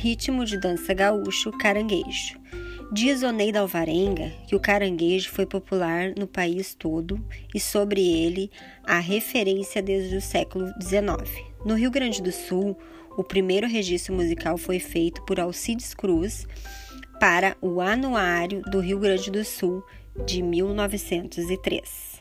ritmo de dança gaúcho, caranguejo. Diz Oneida Alvarenga que o caranguejo foi popular no país todo e sobre ele há referência desde o século XIX. No Rio Grande do Sul, o primeiro registro musical foi feito por Alcides Cruz para o Anuário do Rio Grande do Sul de 1903.